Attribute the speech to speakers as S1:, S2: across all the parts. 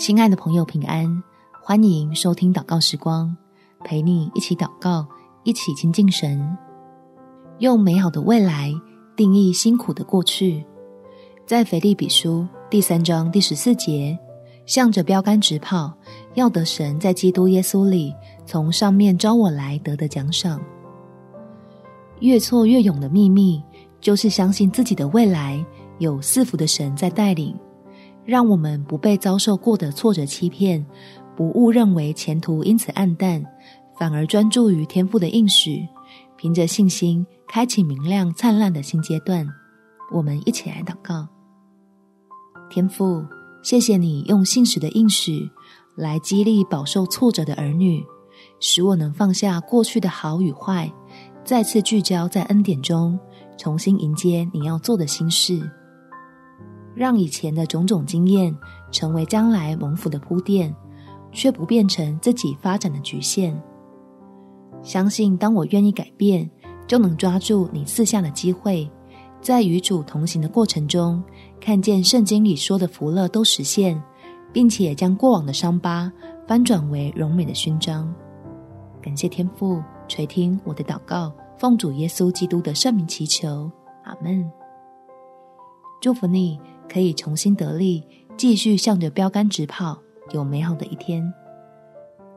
S1: 亲爱的朋友，平安！欢迎收听祷告时光，陪你一起祷告，一起亲近神。用美好的未来定义辛苦的过去，在腓立比书第三章第十四节，向着标杆直跑，要得神在基督耶稣里从上面召我来得的奖赏。越挫越勇的秘密，就是相信自己的未来有赐福的神在带领。让我们不被遭受过的挫折欺骗，不误认为前途因此黯淡，反而专注于天赋的应许，凭着信心开启明亮灿烂的新阶段。我们一起来祷告：天父，谢谢你用信实的应许来激励饱受挫折的儿女，使我能放下过去的好与坏，再次聚焦在恩典中，重新迎接你要做的新事。让以前的种种经验成为将来蒙福的铺垫，却不变成自己发展的局限。相信当我愿意改变，就能抓住你赐下的机会，在与主同行的过程中，看见圣经里说的福乐都实现，并且将过往的伤疤翻转为荣美的勋章。感谢天父垂听我的祷告，奉主耶稣基督的圣名祈求，阿门。祝福你。可以重新得力，继续向着标杆直跑，有美好的一天。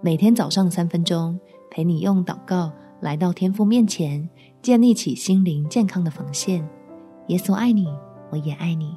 S1: 每天早上三分钟，陪你用祷告来到天父面前，建立起心灵健康的防线。耶稣爱你，我也爱你。